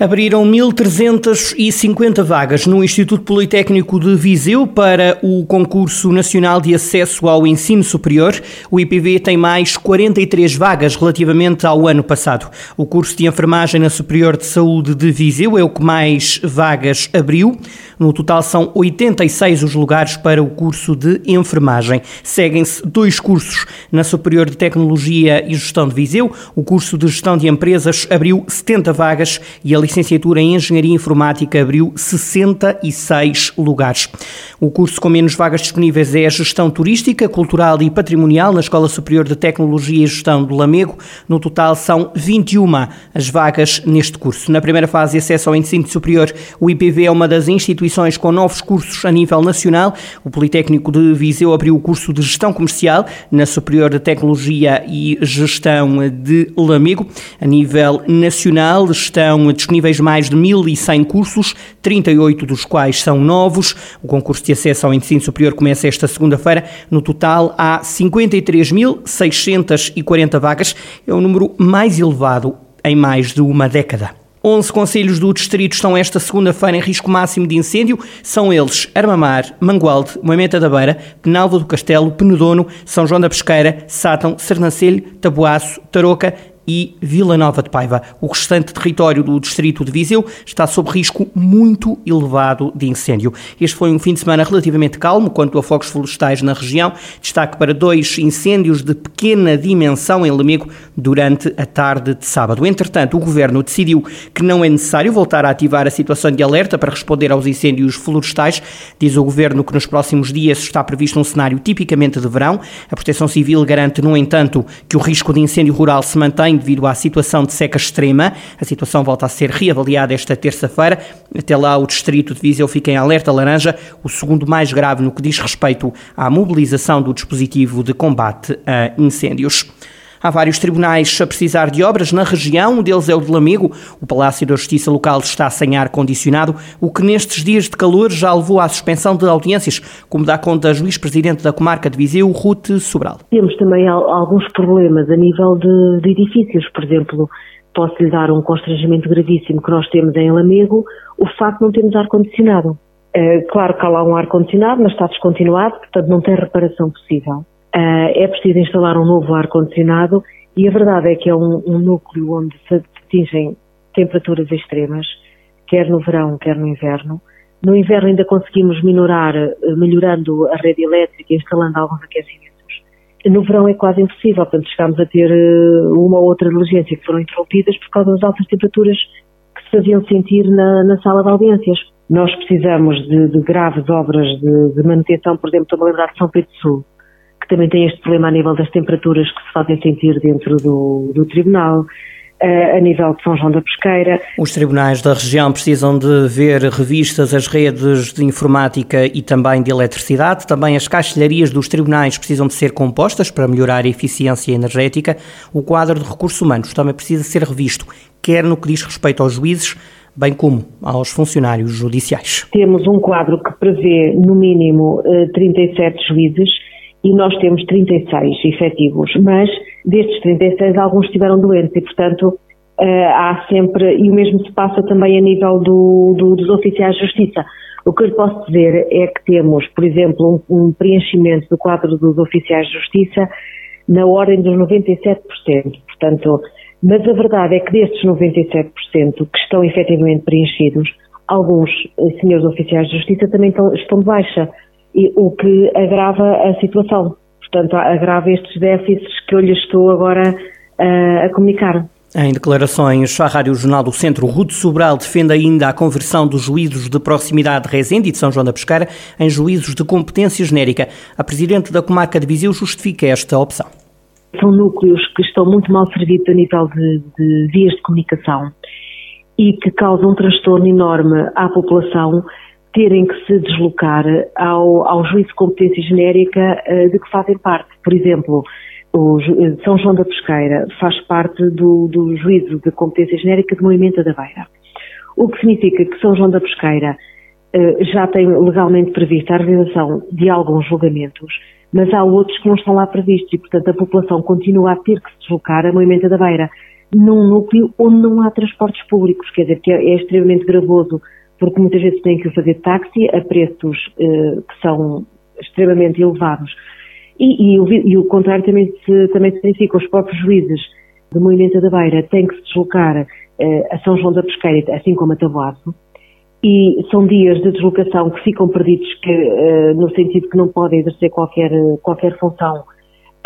Abriram 1.350 vagas no Instituto Politécnico de Viseu para o concurso nacional de acesso ao ensino superior. O IPV tem mais 43 vagas relativamente ao ano passado. O curso de enfermagem na Superior de Saúde de Viseu é o que mais vagas abriu. No total são 86 os lugares para o curso de enfermagem. Seguem-se dois cursos na Superior de Tecnologia e Gestão de Viseu. O curso de Gestão de Empresas abriu 70 vagas e a licenciatura em Engenharia Informática abriu 66 lugares. O curso com menos vagas disponíveis é a Gestão Turística, Cultural e Patrimonial na Escola Superior de Tecnologia e Gestão do Lamego. No total são 21 as vagas neste curso. Na primeira fase de acesso ao ensino superior, o IPV é uma das instituições com novos cursos a nível nacional. O Politécnico de Viseu abriu o curso de Gestão Comercial na Superior de Tecnologia e Gestão de Lamego. A nível nacional estão disponíveis disponíveis mais de 1.100 cursos, 38 dos quais são novos. O concurso de acesso ao ensino superior começa esta segunda-feira. No total, há 53.640 vagas. É o número mais elevado em mais de uma década. 11 conselhos do distrito estão esta segunda-feira em risco máximo de incêndio. São eles Armamar, Mangualde, Moimenta da Beira, Penalva do Castelo, Penedono, São João da Pesqueira, Sátão, Sernancelho, Taboaço, Tarouca e Vila Nova de Paiva. O restante território do distrito de Viseu está sob risco muito elevado de incêndio. Este foi um fim de semana relativamente calmo quanto a focos florestais na região. Destaque para dois incêndios de pequena dimensão em Lamego durante a tarde de sábado. Entretanto, o governo decidiu que não é necessário voltar a ativar a situação de alerta para responder aos incêndios florestais. Diz o governo que nos próximos dias está previsto um cenário tipicamente de verão. A Proteção Civil garante, no entanto, que o risco de incêndio rural se mantém devido à situação de seca extrema. A situação volta a ser reavaliada esta terça-feira. Até lá, o distrito de Viseu fica em alerta laranja, o segundo mais grave no que diz respeito à mobilização do dispositivo de combate a incêndios. Há vários tribunais a precisar de obras na região, um deles é o de Lamego. O Palácio da Justiça Local está sem ar-condicionado, o que nestes dias de calor já levou à suspensão de audiências, como dá conta a juiz-presidente da comarca de Viseu, Ruth Sobral. Temos também alguns problemas a nível de, de edifícios, por exemplo, posso lhe dar um constrangimento gravíssimo que nós temos em Lamego, o facto de não termos ar-condicionado. É, claro que há lá um ar-condicionado, mas está descontinuado, portanto não tem reparação possível. Uh, é preciso instalar um novo ar-condicionado e a verdade é que é um, um, núcleo onde se atingem temperaturas extremas, quer no verão, quer no inverno. No inverno ainda conseguimos minorar, uh, melhorando a rede elétrica, instalando alguns aquecimentos. No verão é quase impossível, portanto chegamos a ter uh, uma ou outra diligência que foram interrompidas por causa das altas temperaturas que se faziam sentir na, na sala de audiências. Nós precisamos de, de graves obras de, de manutenção, por exemplo, estou a lembrar de São Pedro Sul, que também tem este problema a nível das temperaturas que se fazem sentir dentro do, do tribunal. Uh, a nível de São João da Pesqueira. Os tribunais da região precisam de ver revistas as redes de informática e também de eletricidade. Também as caixilharias dos tribunais precisam de ser compostas para melhorar a eficiência energética. O quadro de recursos humanos também precisa ser revisto, quer no que diz respeito aos juízes, bem como aos funcionários judiciais. Temos um quadro que prevê, no mínimo, 37 eh, juízes e nós temos 36 efetivos, mas destes 36 alguns estiveram doentes e, portanto, eh, há sempre, e o mesmo se passa também a nível do, do, dos oficiais de justiça. O que eu lhe posso dizer é que temos, por exemplo, um, um preenchimento do quadro dos oficiais de justiça na ordem dos 97%. Portanto, mas a verdade é que destes 97% que estão efetivamente preenchidos, alguns eh, senhores oficiais de justiça também estão, estão de baixa o que agrava a situação. Portanto, agrava estes déficits que eu lhe estou agora uh, a comunicar. Em declarações à Rádio Jornal do Centro, Rude Sobral defende ainda a conversão dos juízos de proximidade de Resende e de São João da Pesqueira em juízos de competência genérica. A Presidente da Comarca de Viseu justifica esta opção. São núcleos que estão muito mal servidos a nível de, de vias de comunicação e que causam um transtorno enorme à população terem que se deslocar ao, ao juízo de competência genérica uh, de que fazem parte. Por exemplo, o eh, São João da Pesqueira faz parte do, do juízo de competência genérica de Moimenta da Beira. O que significa que São João da Pesqueira uh, já tem legalmente prevista a realização de alguns julgamentos, mas há outros que não estão lá previstos e, portanto, a população continua a ter que se deslocar a Moimenta da Beira num núcleo onde não há transportes públicos, quer dizer, que é, é extremamente gravoso, porque muitas vezes têm que fazer táxi a preços eh, que são extremamente elevados. E, e, o, e o contrário também se, também se verifica, os próprios juízes de Moimenta da Beira têm que se deslocar eh, a São João da Pesqueira, assim como a Taboaço, e são dias de deslocação que ficam perdidos que, uh, no sentido que não podem exercer qualquer, qualquer função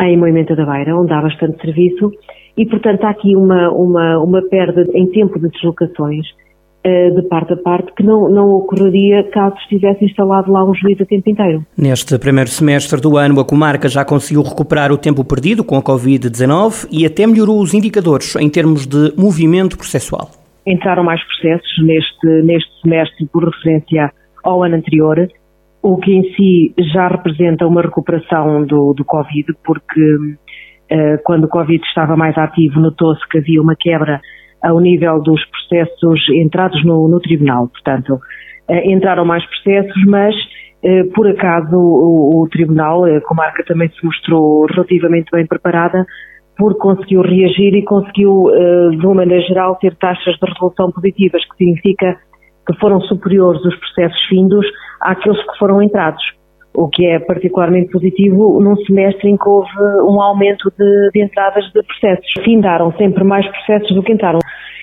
em Moimenta da Beira, onde há bastante serviço, e portanto há aqui uma, uma, uma perda em tempo de deslocações de parte a parte que não, não ocorreria caso estivesse instalado lá um juiz a tempo inteiro. Neste primeiro semestre do ano, a comarca já conseguiu recuperar o tempo perdido com a Covid-19 e até melhorou os indicadores em termos de movimento processual entraram mais processos neste, neste semestre por referência ao ano anterior, o que em si já representa uma recuperação do, do Covid, porque uh, quando o Covid estava mais ativo notou-se que havia uma quebra ao nível dos processos entrados no, no tribunal. Portanto, uh, entraram mais processos, mas uh, por acaso o, o tribunal, a comarca também se mostrou relativamente bem preparada porque conseguiu reagir e conseguiu, eh, de uma maneira geral, ter taxas de resolução positivas, que significa que foram superiores os processos findos àqueles que foram entrados, o que é particularmente positivo num semestre em que houve um aumento de, de entradas de processos. Findaram sempre mais processos do que entraram.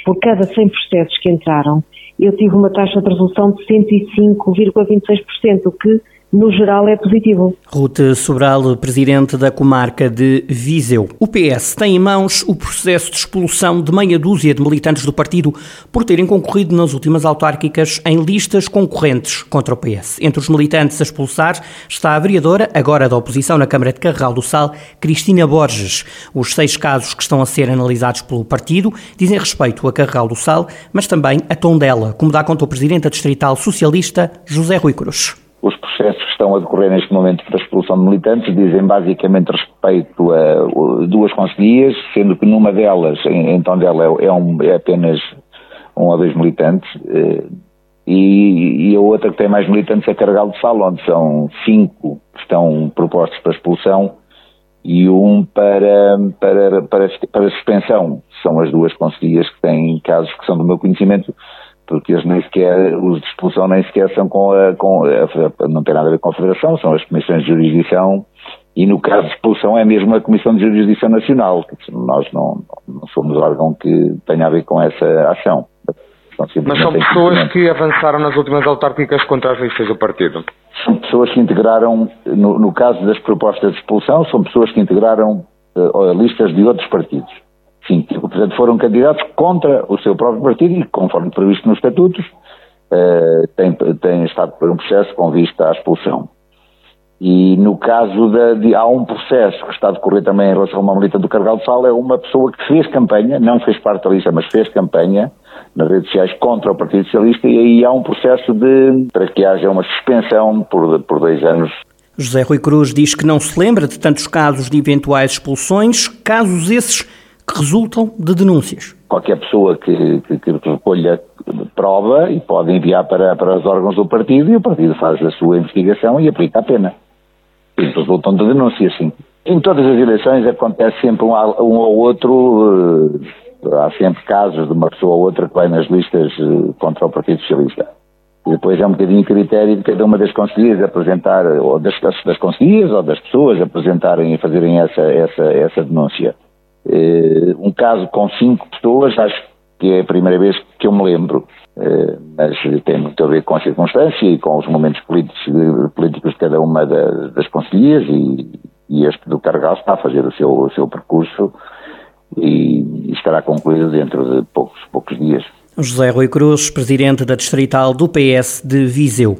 Por cada 100 processos que entraram, eu tive uma taxa de resolução de 105,26%, o que no geral é positivo. Ruth Sobral, presidente da comarca de Viseu. O PS tem em mãos o processo de expulsão de meia dúzia de militantes do partido por terem concorrido nas últimas autárquicas em listas concorrentes contra o PS. Entre os militantes a expulsar está a vereadora, agora da oposição na Câmara de Carregal do Sal, Cristina Borges. Os seis casos que estão a ser analisados pelo partido dizem respeito a Carregal do Sal, mas também a Tondela, como dá conta o presidente da Distrital Socialista, José Rui Cruz. Os processos que estão a decorrer neste momento para a expulsão de militantes dizem basicamente respeito a duas conselhias, sendo que numa delas, em Tondela, é, é, um, é apenas um ou dois militantes, eh, e, e, a outra que tem mais militantes é Carregal de Sal, onde são cinco que estão propostos para expulsão e um para, para, para, para suspensão. São as duas conselhias que têm casos que são do meu conhecimento porque eles nem sequer, os de expulsão nem sequer são com a, com a, não tem nada a ver com a Federação, são as comissões de jurisdição e no caso de expulsão é mesmo a Comissão de Jurisdição Nacional, nós não, não somos órgão que tenha a ver com essa ação. Mas são pessoas que avançaram nas últimas autárquicas contra as listas do partido? São pessoas que integraram, no, no caso das propostas de expulsão, são pessoas que integraram uh, listas de outros partidos. Sim, portanto foram candidatos contra o seu próprio partido e, conforme previsto nos estatutos, uh, tem, tem estado por um processo com vista à expulsão. E no caso de, de, há um processo que está a decorrer também em relação a uma militante do Cargal de Sal, é uma pessoa que fez campanha, não fez parte da lista, mas fez campanha nas redes sociais contra o Partido Socialista e aí há um processo de, para que haja uma suspensão por, por dois anos José Rui Cruz diz que não se lembra de tantos casos de eventuais expulsões, casos esses que resultam de denúncias. Qualquer pessoa que, que, que recolha prova e pode enviar para, para os órgãos do partido e o partido faz a sua investigação e aplica a pena. Resultam de denúncias, sim. Em todas as eleições acontece sempre um, um ou outro, uh, há sempre casos de uma pessoa ou outra que vai nas listas uh, contra o Partido Socialista. E depois é um bocadinho critério de cada uma das conselheiras apresentar, ou das, das conselheiras ou das pessoas apresentarem e fazerem essa, essa, essa denúncia. Uh, um caso com cinco pessoas, acho que é a primeira vez que eu me lembro, uh, mas tem muito a ver com a circunstância e com os momentos políticos, políticos de cada uma da, das conselheiras e, e, este do Cargal está a fazer o seu, o seu percurso e, e estará concluído dentro de poucos, poucos dias. José Rui Cruz, presidente da Distrital do PS de Viseu.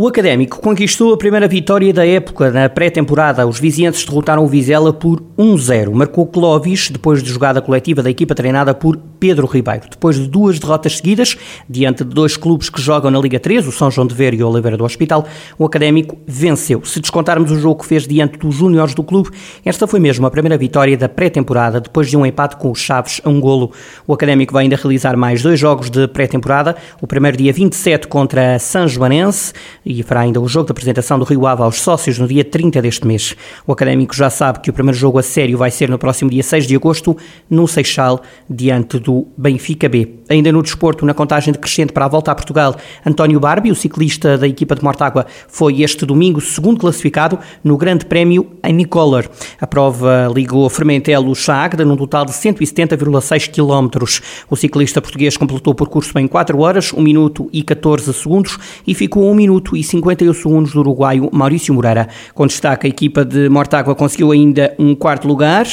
O Académico conquistou a primeira vitória da época na pré-temporada. Os vizienses derrotaram o Vizela por 1-0. Marcou Clovis depois de jogada coletiva da equipa treinada por Pedro Ribeiro. Depois de duas derrotas seguidas, diante de dois clubes que jogam na Liga 3, o São João de Ver e o Oliveira do Hospital, o Académico venceu. Se descontarmos o jogo que fez diante dos júniores do clube, esta foi mesmo a primeira vitória da pré-temporada, depois de um empate com os Chaves a um golo. O Académico vai ainda realizar mais dois jogos de pré-temporada, o primeiro dia 27 contra a São Joanense e fará ainda o jogo de apresentação do Rio Ave aos sócios no dia 30 deste mês. O Académico já sabe que o primeiro jogo a sério vai ser no próximo dia 6 de agosto, no Seixal, diante do Benfica B. Ainda no desporto, na contagem decrescente para a volta a Portugal, António Barbie, o ciclista da equipa de Mortágua, foi este domingo segundo classificado no Grande Prémio em Nicolar. A prova ligou Fermentelo-Chagda num total de 170,6 km. O ciclista português completou o percurso em 4 horas, 1 minuto e 14 segundos e ficou a 1 minuto e 51 segundos do uruguaio Maurício Moreira. Com destaque, a equipa de Mortágua conseguiu ainda um quarto lugar,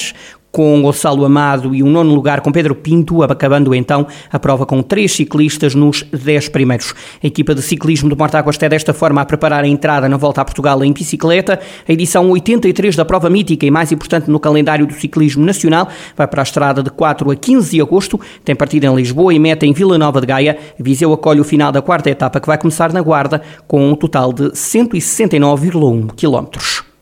com Gonçalo Amado e um nono lugar com Pedro Pinto, acabando então a prova com três ciclistas nos dez primeiros. A equipa de ciclismo de Mortágua está desta forma a preparar a entrada na volta a Portugal em bicicleta. A edição 83 da prova mítica e mais importante no calendário do ciclismo nacional vai para a estrada de 4 a 15 de agosto. Tem partida em Lisboa e meta em Vila Nova de Gaia. Viseu acolhe o final da quarta etapa que vai começar na Guarda com um total de 169,1 quilómetros.